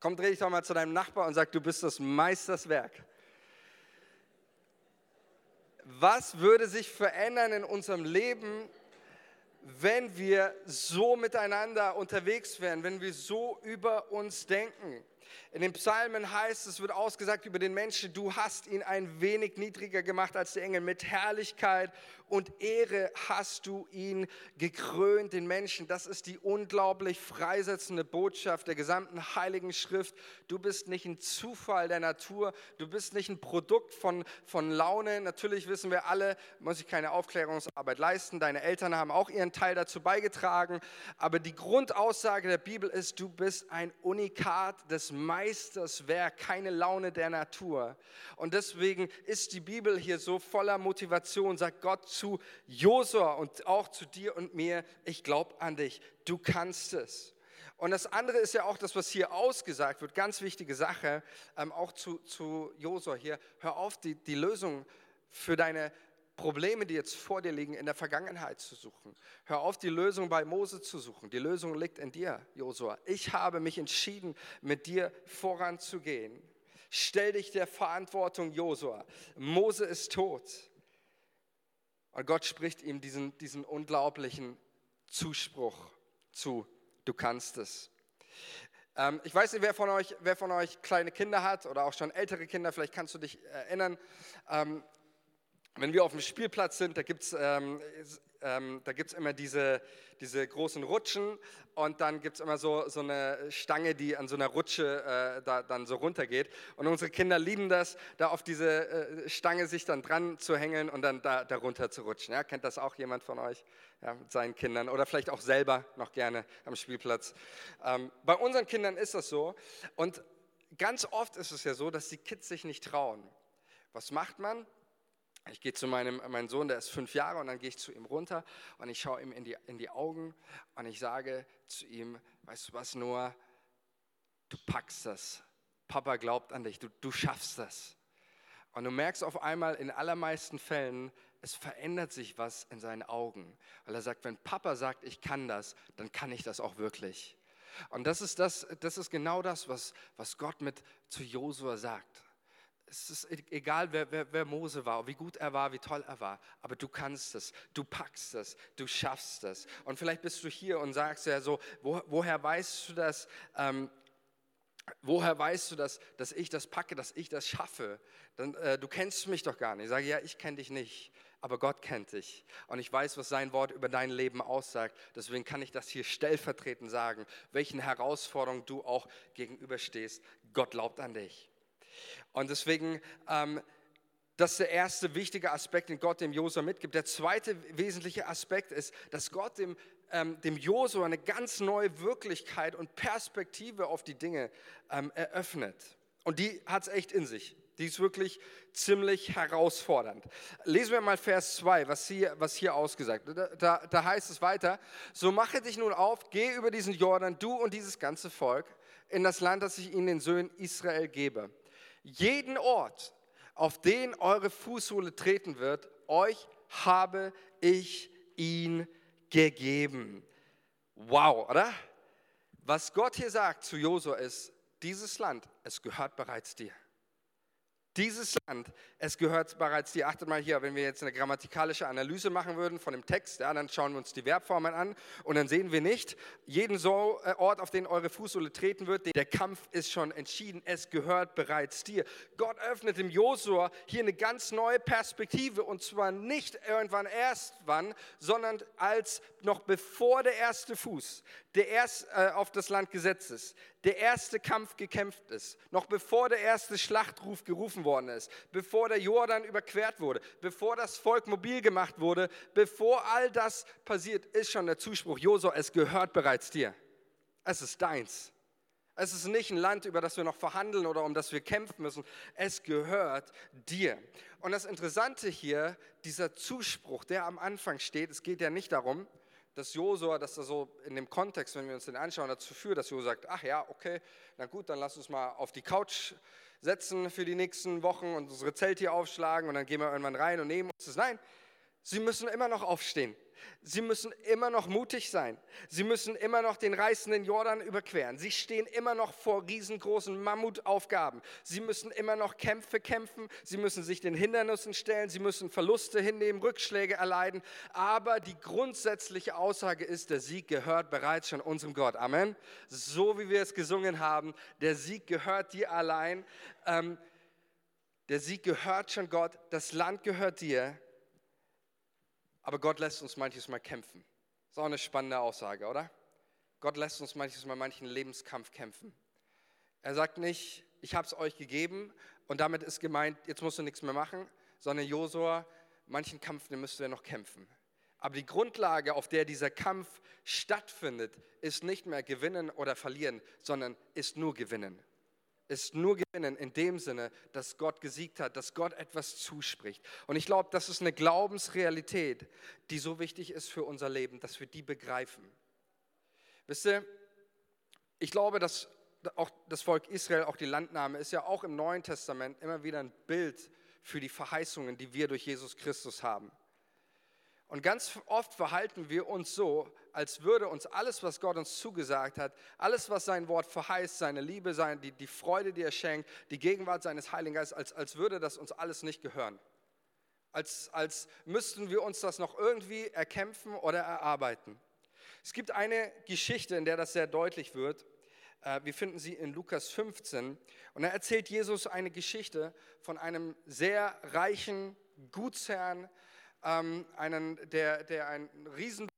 Komm, dreh dich doch mal zu deinem Nachbar und sag, du bist des Meisters Werk. Was würde sich verändern in unserem Leben, wenn wir so miteinander unterwegs wären, wenn wir so über uns denken? In den Psalmen heißt es, wird ausgesagt über den Menschen, du hast ihn ein wenig niedriger gemacht als die Engel. Mit Herrlichkeit und Ehre hast du ihn gekrönt, den Menschen. Das ist die unglaublich freisetzende Botschaft der gesamten Heiligen Schrift. Du bist nicht ein Zufall der Natur, du bist nicht ein Produkt von, von Laune. Natürlich wissen wir alle, muss ich keine Aufklärungsarbeit leisten. Deine Eltern haben auch ihren Teil dazu beigetragen. Aber die Grundaussage der Bibel ist, du bist ein Unikat des Meisters Werk, keine Laune der Natur. Und deswegen ist die Bibel hier so voller Motivation, sagt Gott zu Josua und auch zu dir und mir, ich glaube an dich, du kannst es. Und das andere ist ja auch das, was hier ausgesagt wird, ganz wichtige Sache, ähm, auch zu, zu Josua hier, hör auf, die, die Lösung für deine Probleme, die jetzt vor dir liegen, in der Vergangenheit zu suchen. Hör auf, die Lösung bei Mose zu suchen. Die Lösung liegt in dir, Josua. Ich habe mich entschieden, mit dir voranzugehen. Stell dich der Verantwortung, Josua. Mose ist tot. Und Gott spricht ihm diesen, diesen unglaublichen Zuspruch zu. Du kannst es. Ähm, ich weiß nicht, wer von, euch, wer von euch kleine Kinder hat oder auch schon ältere Kinder, vielleicht kannst du dich erinnern. Wenn wir auf dem Spielplatz sind, da gibt es ähm, ähm, immer diese, diese großen Rutschen und dann gibt es immer so, so eine Stange, die an so einer Rutsche äh, da, dann so runtergeht. Und unsere Kinder lieben das, da auf diese äh, Stange sich dann dran zu hängeln und dann da, da runter zu rutschen. Ja, kennt das auch jemand von euch ja, mit seinen Kindern oder vielleicht auch selber noch gerne am Spielplatz? Ähm, bei unseren Kindern ist das so und ganz oft ist es ja so, dass die Kids sich nicht trauen. Was macht man? Ich gehe zu meinem meinem Sohn, der ist fünf Jahre, und dann gehe ich zu ihm runter und ich schaue ihm in die, in die Augen und ich sage zu ihm, weißt du was, Noah, du packst das. Papa glaubt an dich, du, du schaffst das. Und du merkst auf einmal in allermeisten Fällen, es verändert sich was in seinen Augen. Weil er sagt, wenn Papa sagt, ich kann das, dann kann ich das auch wirklich. Und das ist, das, das ist genau das, was, was Gott mit zu Josua sagt es ist e-, egal, wer, wer, wer, Mose war, wie gut er war, wie toll er war, aber du kannst es, du packst es, du schaffst es. Und vielleicht bist du hier und sagst ja so, wo, woher weißt du das? Ähm, woher weißt du das, dass ich das packe, dass ich das schaffe? Dann, äh, du kennst mich doch gar nicht. Ich sage, ja, ich kenne dich nicht, aber Gott kennt dich. Und ich weiß, was sein Wort über dein Leben aussagt. Deswegen kann ich das hier stellvertretend sagen, welchen Herausforderungen du auch gegenüberstehst. Gott glaubt an dich. Und deswegen, ähm, das ist der erste wichtige Aspekt, den Gott dem Josua mitgibt. Der zweite wesentliche Aspekt ist, dass Gott dem, ähm, dem Josua eine ganz neue Wirklichkeit und Perspektive auf die Dinge ähm, eröffnet. Und die hat es echt in sich. Die ist wirklich ziemlich herausfordernd. Lesen wir mal Vers 2, was hier, was hier ausgesagt wird. Da, da, da heißt es weiter, so mache dich nun auf, geh über diesen Jordan, du und dieses ganze Volk, in das Land, das ich ihnen den Söhnen Israel gebe jeden Ort, auf den eure Fußsohle treten wird, euch habe ich ihn gegeben. Wow, oder? Was Gott hier sagt zu Josua ist, dieses Land, es gehört bereits dir. Dieses Land, es gehört bereits dir. Achtet mal hier, wenn wir jetzt eine grammatikalische Analyse machen würden von dem Text, ja, dann schauen wir uns die Verbformen an und dann sehen wir nicht, jeden so äh, Ort, auf den eure Fußsohle treten wird, der Kampf ist schon entschieden, es gehört bereits dir. Gott öffnet dem Josua hier eine ganz neue Perspektive und zwar nicht irgendwann erst wann, sondern als noch bevor der erste Fuß, der erst äh, auf das Land gesetzt ist, der erste Kampf gekämpft ist, noch bevor der erste Schlachtruf gerufen worden ist, bevor der Jordan überquert wurde, bevor das Volk mobil gemacht wurde, bevor all das passiert, ist schon der Zuspruch, Josua, es gehört bereits dir. Es ist deins. Es ist nicht ein Land, über das wir noch verhandeln oder um das wir kämpfen müssen. Es gehört dir. Und das Interessante hier, dieser Zuspruch, der am Anfang steht, es geht ja nicht darum, dass Josua, dass er so in dem Kontext, wenn wir uns den anschauen, dazu führt, dass Josua sagt, ach ja, okay, na gut, dann lass uns mal auf die Couch setzen für die nächsten Wochen und unsere Zelte hier aufschlagen und dann gehen wir irgendwann rein und nehmen uns das. Nein, sie müssen immer noch aufstehen. Sie müssen immer noch mutig sein. Sie müssen immer noch den reißenden Jordan überqueren. Sie stehen immer noch vor riesengroßen Mammutaufgaben. Sie müssen immer noch Kämpfe kämpfen. Sie müssen sich den Hindernissen stellen. Sie müssen Verluste hinnehmen, Rückschläge erleiden. Aber die grundsätzliche Aussage ist, der Sieg gehört bereits schon unserem Gott. Amen. So wie wir es gesungen haben, der Sieg gehört dir allein. Ähm, der Sieg gehört schon Gott. Das Land gehört dir. Aber Gott lässt uns manches Mal kämpfen. Ist auch eine spannende Aussage, oder? Gott lässt uns manches Mal manchen Lebenskampf kämpfen. Er sagt nicht, ich habe es euch gegeben und damit ist gemeint, jetzt musst du nichts mehr machen, sondern Josua, manchen Kampf, den müsst ihr noch kämpfen. Aber die Grundlage, auf der dieser Kampf stattfindet, ist nicht mehr gewinnen oder verlieren, sondern ist nur gewinnen ist nur gewinnen in dem Sinne, dass Gott gesiegt hat, dass Gott etwas zuspricht. Und ich glaube, das ist eine Glaubensrealität, die so wichtig ist für unser Leben, dass wir die begreifen. Wisst ihr, ich glaube, dass auch das Volk Israel, auch die Landnahme, ist ja auch im Neuen Testament immer wieder ein Bild für die Verheißungen, die wir durch Jesus Christus haben. Und ganz oft verhalten wir uns so, als würde uns alles, was Gott uns zugesagt hat, alles, was sein Wort verheißt, seine Liebe, sein, die, die Freude, die er schenkt, die Gegenwart seines Heiligen Geistes, als, als würde das uns alles nicht gehören. Als, als müssten wir uns das noch irgendwie erkämpfen oder erarbeiten. Es gibt eine Geschichte, in der das sehr deutlich wird. Äh, wir finden sie in Lukas 15. Und da erzählt Jesus eine Geschichte von einem sehr reichen Gutsherrn, ähm, einen, der, der einen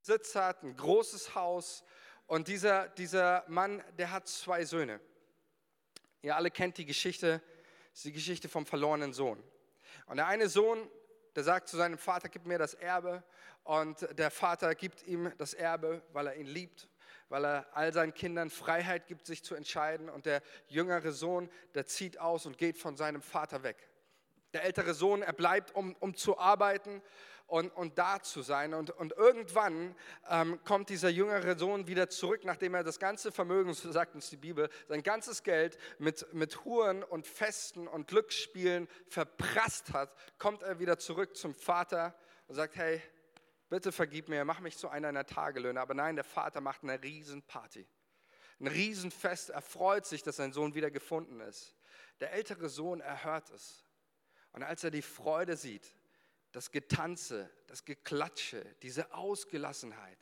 Riesenbesitz hat, ein großes Haus. Und dieser, dieser Mann, der hat zwei Söhne. Ihr alle kennt die Geschichte, ist die Geschichte vom verlorenen Sohn. Und der eine Sohn, der sagt zu seinem Vater, gib mir das Erbe. Und der Vater gibt ihm das Erbe, weil er ihn liebt, weil er all seinen Kindern Freiheit gibt, sich zu entscheiden. Und der jüngere Sohn, der zieht aus und geht von seinem Vater weg. Der ältere Sohn, er bleibt, um, um zu arbeiten und, und da zu sein. Und, und irgendwann ähm, kommt dieser jüngere Sohn wieder zurück, nachdem er das ganze Vermögen, so sagt uns die Bibel, sein ganzes Geld mit, mit Huren und Festen und Glücksspielen verprasst hat, kommt er wieder zurück zum Vater und sagt, hey, bitte vergib mir, mach mich zu einer deiner Tagelöhne. Aber nein, der Vater macht eine Riesenparty. Ein Riesenfest, er freut sich, dass sein Sohn wieder gefunden ist. Der ältere Sohn erhört es. Und als er die Freude sieht, das Getanze, das Geklatsche, diese Ausgelassenheit,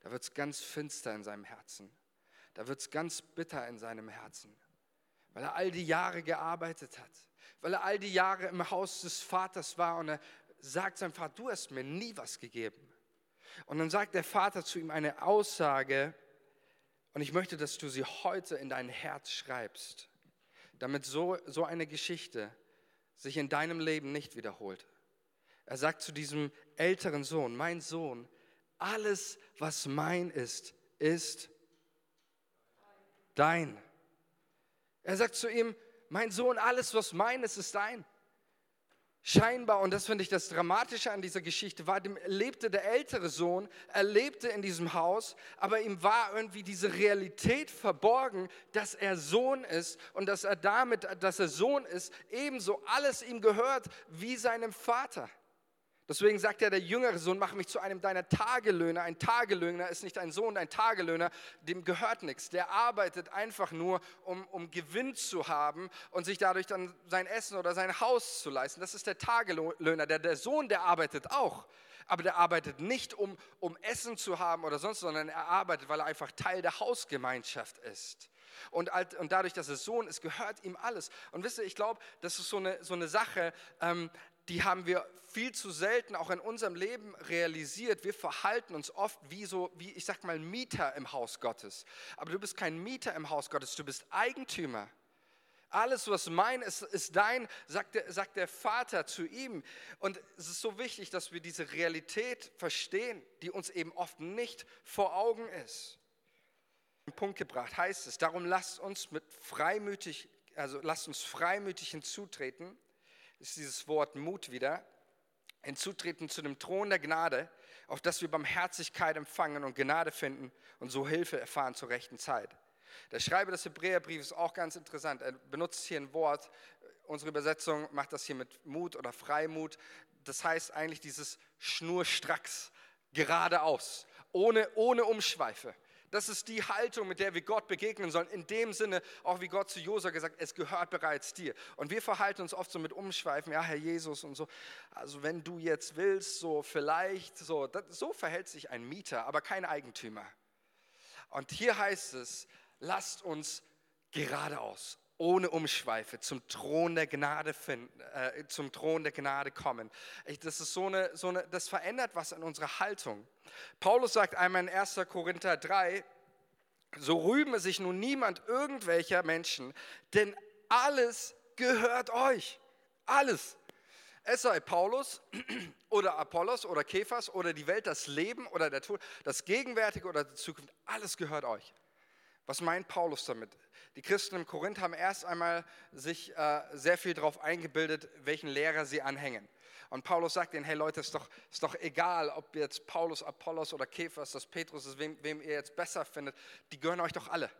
da wird es ganz finster in seinem Herzen. Da wird es ganz bitter in seinem Herzen, weil er all die Jahre gearbeitet hat, weil er all die Jahre im Haus des Vaters war und er sagt seinem Vater, du hast mir nie was gegeben. Und dann sagt der Vater zu ihm eine Aussage, und ich möchte, dass du sie heute in dein Herz schreibst, damit so, so eine Geschichte sich in deinem Leben nicht wiederholt. Er sagt zu diesem älteren Sohn, mein Sohn, alles, was mein ist, ist dein. Er sagt zu ihm, mein Sohn, alles, was mein ist, ist dein. Scheinbar, und das finde ich das Dramatische an dieser Geschichte, war, dem lebte der ältere Sohn, er lebte in diesem Haus, aber ihm war irgendwie diese Realität verborgen, dass er Sohn ist und dass er damit, dass er Sohn ist, ebenso alles ihm gehört wie seinem Vater. Deswegen sagt er, der jüngere Sohn, mach mich zu einem deiner Tagelöhner. Ein Tagelöhner ist nicht ein Sohn, ein Tagelöhner, dem gehört nichts. Der arbeitet einfach nur, um, um Gewinn zu haben und sich dadurch dann sein Essen oder sein Haus zu leisten. Das ist der Tagelöhner. Der, der Sohn, der arbeitet auch. Aber der arbeitet nicht, um, um Essen zu haben oder sonst, sondern er arbeitet, weil er einfach Teil der Hausgemeinschaft ist. Und, und, dadurch, dass er Sohn ist, gehört ihm alles. Und wisst ihr, ich glaube, das ist so eine, so eine Sache, ähm, die haben wir viel zu selten auch in unserem Leben realisiert. Wir verhalten uns oft wie so, wie ich sag mal, Mieter im Haus Gottes. Aber du bist kein Mieter im Haus Gottes, du bist Eigentümer. Alles, was mein ist, ist dein, sagt der, sagt der Vater zu ihm. Und es ist so wichtig, dass wir diese Realität verstehen, die uns eben oft nicht vor Augen ist. Im Punkt gebracht heißt es, darum lasst uns mit freimütig, also lasst uns freimütig hinzutreten ist dieses Wort Mut wieder, hinzutreten zu dem Thron der Gnade, auf dass wir Barmherzigkeit empfangen und Gnade finden und so Hilfe erfahren zur rechten Zeit. Der Schreiber des Hebräerbriefes ist auch ganz interessant. Er benutzt hier ein Wort, unsere Übersetzung macht das hier mit Mut oder Freimut. Das heißt eigentlich dieses Schnurstracks, geradeaus, ohne, ohne Umschweife. Das ist die Haltung, mit der wir Gott begegnen sollen. In dem Sinne, auch wie Gott zu Josua gesagt, es gehört bereits dir. Und wir verhalten uns oft so mit Umschweifen, ja, Herr Jesus und so. Also wenn du jetzt willst, so vielleicht, so, das, so verhält sich ein Mieter, aber kein Eigentümer. Und hier heißt es, lasst uns geradeaus, ohne Umschweife zum Thron der Gnade finden, äh, zum Thron der Gnade kommen. Ich, das ist so eine, so eine, das verändert was in unserer Haltung. Paulus sagt einmal in 1. Korinther 3, so rühme sich nun niemand irgendwelcher Menschen, denn alles gehört euch. Alles. Es sei Paulus oder Apollos oder Kephas oder die Welt, das Leben oder der Tod, das Gegenwärtige oder die Zukunft, alles gehört euch. Was meint Paulus damit? Die Christen im Korinth haben erst einmal sich äh, sehr viel darauf eingebildet, welchen Lehrer sie anhängen. Und Paulus sagt ihnen, hey Leute, ist doch, ist doch egal, ob jetzt Paulus, Apollos oder Kephas, das Petrus ist, wem, wem ihr jetzt besser findet, die gehören euch doch alle.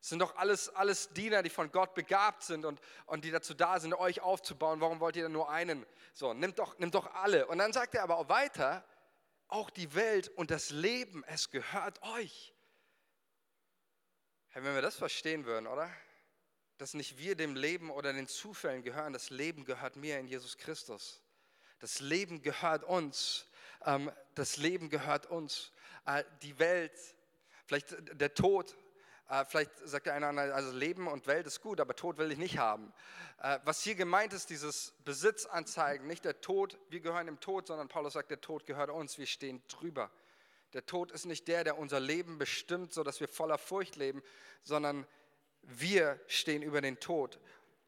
Es sind doch alles, alles Diener, die von Gott begabt sind und, und die dazu da sind, euch aufzubauen. Warum wollt ihr denn nur einen? So, nimmt doch, nimmt doch alle. Und dann sagt er aber auch weiter, auch die Welt und das Leben, es gehört euch. Hey, wenn wir das verstehen würden, oder? Dass nicht wir dem Leben oder den Zufällen gehören, das Leben gehört mir in Jesus Christus. Das Leben gehört uns. Ähm, das Leben gehört uns. Äh, die Welt, vielleicht der Tod, äh, vielleicht sagt der eine oder andere, also Leben und Welt ist gut, aber Tod will ich nicht haben. Äh, was hier gemeint ist, dieses Besitzanzeigen, nicht der Tod, wir gehören dem Tod, sondern Paulus sagt, der Tod gehört uns, wir stehen drüber. Der Tod ist nicht der, der unser Leben bestimmt, sodass wir voller Furcht leben, sondern wir stehen über den Tod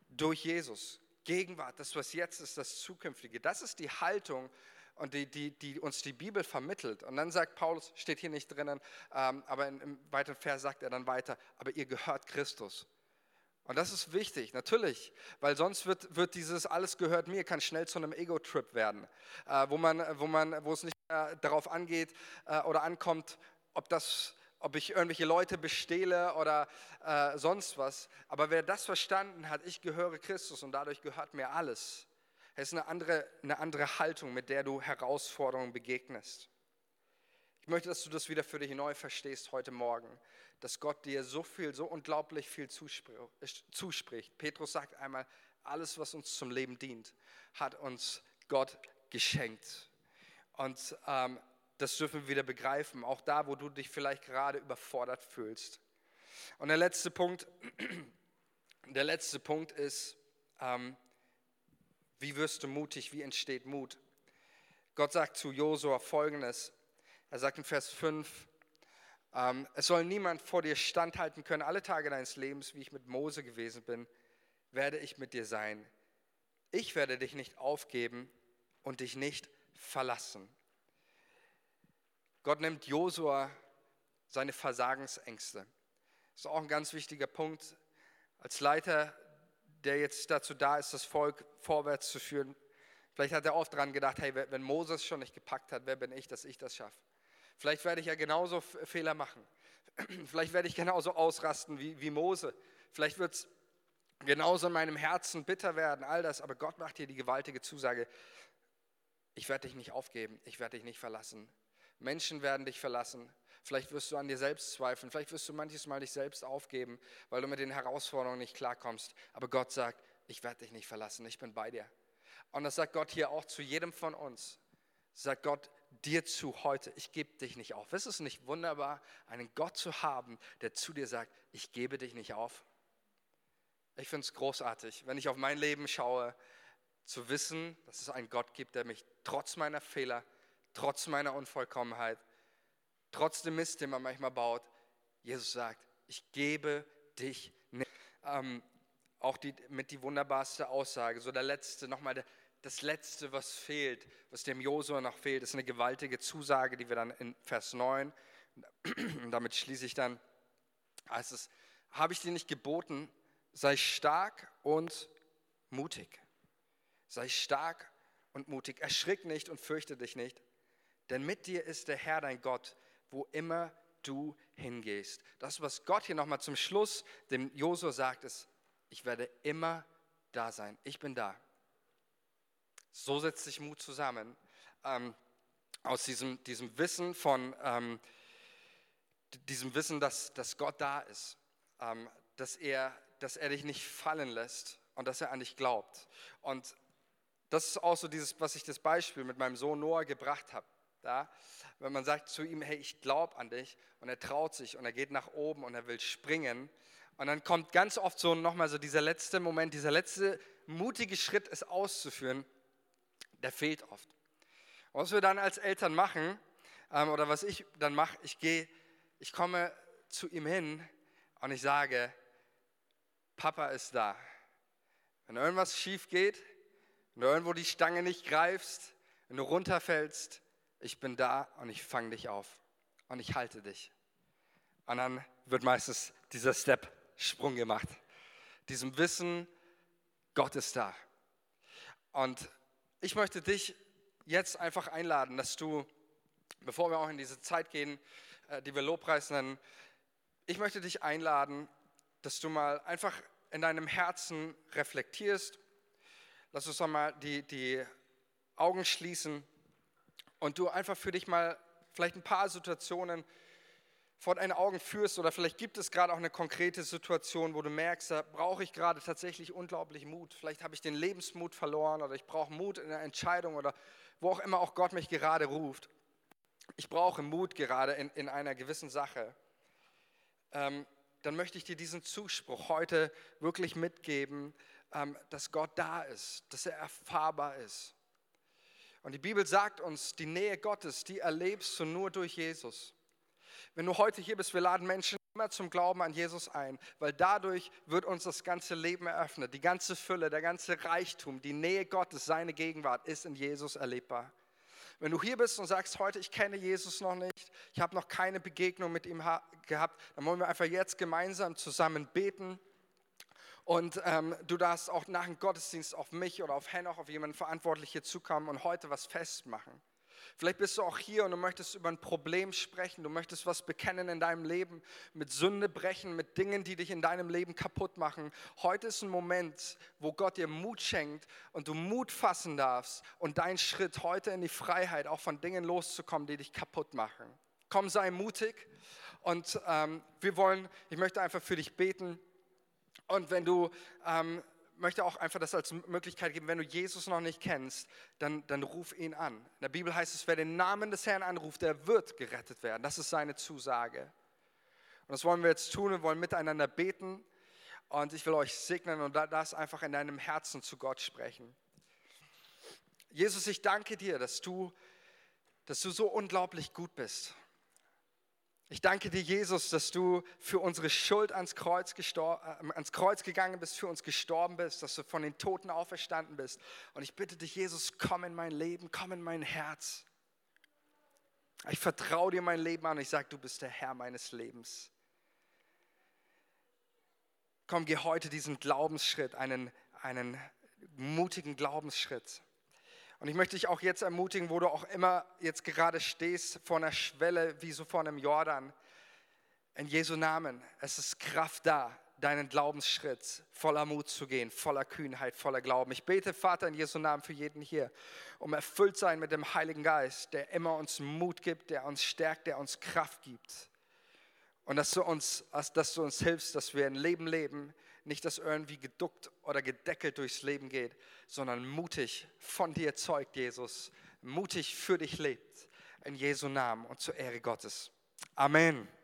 durch Jesus. Gegenwart, das, was jetzt ist, das Zukünftige. Das ist die Haltung, und die, die, die, uns die Bibel vermittelt. Und dann sagt Paulus, steht hier nicht drinnen, ähm, aber in, im weiteren Vers sagt er dann weiter, aber ihr gehört Christus. Und das ist wichtig, natürlich, weil sonst wird, wird dieses alles gehört mir, kann schnell zu einem Ego-Trip werden, äh, wo, man, wo, man, wo es nicht mehr darauf angeht äh, oder ankommt, ob das ob ich irgendwelche Leute bestehle oder äh, sonst was. Aber wer das verstanden hat, ich gehöre Christus und dadurch gehört mir alles. Es ist eine andere, eine andere Haltung, mit der du Herausforderungen begegnest. Ich möchte, dass du das wieder für dich neu verstehst heute Morgen, dass Gott dir so viel, so unglaublich viel zuspricht. Petrus sagt einmal, alles, was uns zum Leben dient, hat uns Gott geschenkt. Und ähm, das dürfen wir wieder begreifen, auch da, wo du dich vielleicht gerade überfordert fühlst. Und der letzte Punkt, der letzte Punkt ist, ähm, wie wirst du mutig? Wie entsteht Mut? Gott sagt zu Josua folgendes. Er sagt in Vers 5, ähm, es soll niemand vor dir standhalten können, alle Tage deines Lebens, wie ich mit Mose gewesen bin, werde ich mit dir sein. Ich werde dich nicht aufgeben und dich nicht verlassen. Gott nimmt Josua seine Versagensängste. Das ist auch ein ganz wichtiger Punkt. Als Leiter, der jetzt dazu da ist, das Volk vorwärts zu führen, vielleicht hat er oft daran gedacht, hey, wenn Moses schon nicht gepackt hat, wer bin ich, dass ich das schaffe? Vielleicht werde ich ja genauso Fehler machen. Vielleicht werde ich genauso ausrasten wie, wie Mose. Vielleicht wird es genauso in meinem Herzen bitter werden, all das. Aber Gott macht hier die gewaltige Zusage, ich werde dich nicht aufgeben, ich werde dich nicht verlassen. Menschen werden dich verlassen. Vielleicht wirst du an dir selbst zweifeln. Vielleicht wirst du manches Mal dich selbst aufgeben, weil du mit den Herausforderungen nicht klarkommst. Aber Gott sagt, ich werde dich nicht verlassen. Ich bin bei dir. Und das sagt Gott hier auch zu jedem von uns. Sagt Gott dir zu heute, ich gebe dich nicht auf. Ist es nicht wunderbar, einen Gott zu haben, der zu dir sagt, ich gebe dich nicht auf? Ich finde es großartig, wenn ich auf mein Leben schaue, zu wissen, dass es einen Gott gibt, der mich trotz meiner Fehler trotz meiner Unvollkommenheit, trotz dem Mist, den man manchmal baut, Jesus sagt, ich gebe dich nicht. Ähm, auch die, mit die wunderbarste Aussage, so der letzte, nochmal das letzte, was fehlt, was dem Josua noch fehlt, ist eine gewaltige Zusage, die wir dann in Vers 9, und damit schließe ich dann, heißt es, habe ich dir nicht geboten, sei stark und mutig. Sei stark und mutig, erschrick nicht und fürchte dich nicht, Denn mit dir ist der Herr dein Gott, wo immer du hingehst. Das, was Gott hier nochmal zum Schluss dem Josua sagt, ist, ich werde immer da sein. Ich bin da. So setzt sich Mut zusammen. Ähm, aus diesem, diesem Wissen von, ähm, diesem Wissen, dass, dass Gott da ist. Ähm, dass, er, dass er dich nicht fallen lässt und dass er an dich glaubt. Und das ist auch so dieses, was ich das Beispiel mit meinem Sohn Noah gebracht habe. Da, wenn man sagt zu ihm, hey, ich glaube an dich und er traut sich und er geht nach oben und er will springen und dann kommt ganz oft so nochmal so dieser letzte Moment, dieser letzte mutige Schritt, es auszuführen, der fehlt oft. Was wir dann als Eltern machen ähm, oder was ich dann mache, ich gehe, ich komme zu ihm hin und ich sage, Papa ist da. Wenn irgendwas schief geht, irgendwo die Stange nicht greifst, wenn du runterfällst, ich bin da und ich fange dich auf und ich halte dich. Und dann wird meistens dieser Step-Sprung gemacht. Diesem Wissen, Gott ist da. Und ich möchte dich jetzt einfach einladen, dass du, bevor wir auch in diese Zeit gehen, äh, die wir Lobpreis nennen, ich möchte dich einladen, dass du mal einfach in deinem Herzen reflektierst. Lass uns doch mal die, die Augen schließen und du einfach für dich mal vielleicht ein paar Situationen vor deinen Augen führst oder vielleicht gibt es gerade auch eine konkrete Situation, wo du merkst, da brauche ich gerade tatsächlich unglaublich Mut. Vielleicht habe ich den Lebensmut verloren oder ich brauche Mut in der Entscheidung oder wo auch immer auch Gott mich gerade ruft. Ich brauche Mut gerade in, in einer gewissen Sache. Ähm, dann möchte ich dir diesen Zuspruch heute wirklich mitgeben, dass Gott da ist, dass er erfahrbar ist. Und die Bibel sagt uns, die Nähe Gottes, die erlebst du nur durch Jesus. Wenn du heute hier bist, wir laden Menschen immer zum Glauben an Jesus ein, weil dadurch wird uns das ganze Leben eröffnet. Die ganze Fülle, der ganze Reichtum, die Nähe Gottes, seine Gegenwart ist in Jesus erlebbar. Wenn du hier bist und sagst, heute ich kenne Jesus noch nicht, ich habe noch keine Begegnung mit ihm gehabt, dann wollen wir einfach jetzt gemeinsam zusammen beten. Und ähm, du darfst auch nach dem Gottesdienst auf mich oder auf Henoch, auf jemanden verantwortlich hier zukommen und heute was festmachen. Vielleicht bist du auch hier und du möchtest über ein Problem sprechen, du möchtest was bekennen in deinem Leben, mit Sünde brechen, mit Dingen, die dich in deinem Leben kaputt machen. Heute ist ein Moment, wo Gott dir Mut schenkt und du Mut fassen darfst und dein Schritt heute in die Freiheit, auch von Dingen loszukommen, die dich kaputt machen. Komm, sei mutig und ähm, wir wollen, ich möchte einfach für dich beten. Und wenn du ähm, möchte auch einfach das als Möglichkeit geben, wenn du Jesus noch nicht kennst, dann, dann ruf ihn an. In der Bibel heißt es, wer den Namen des Herrn anruft, der wird gerettet werden. Das ist seine Zusage. Und das wollen wir jetzt tun. Wir wollen miteinander beten. Und ich will euch segnen und das einfach in deinem Herzen zu Gott sprechen. Jesus, ich danke dir, dass du, dass du so unglaublich gut bist. Ich danke dir, Jesus, dass du für unsere Schuld ans Kreuz, äh, ans Kreuz gegangen bist, für uns gestorben bist, dass du von den Toten auferstanden bist. Und ich bitte dich, Jesus, komm in mein Leben, komm in mein Herz. Ich vertraue dir mein Leben an und ich sage, du bist der Herr meines Lebens. Komm, geh heute diesen Glaubensschritt, einen, einen mutigen Glaubensschritt. Und ich möchte dich auch jetzt ermutigen, wo du auch immer jetzt gerade stehst, vor einer Schwelle wie so vor einem Jordan. In Jesu Namen, es ist Kraft da, deinen Glaubensschritt voller Mut zu gehen, voller Kühnheit, voller Glauben. Ich bete, Vater, in Jesu Namen für jeden hier, um erfüllt sein mit dem Heiligen Geist, der immer uns Mut gibt, der uns stärkt, der uns Kraft gibt. Und dass du uns, dass du uns hilfst, dass wir ein Leben leben, nicht, dass irgendwie geduckt oder gedeckelt durchs Leben geht, sondern mutig von dir zeugt Jesus, mutig für dich lebt. In Jesu Namen und zur Ehre Gottes. Amen.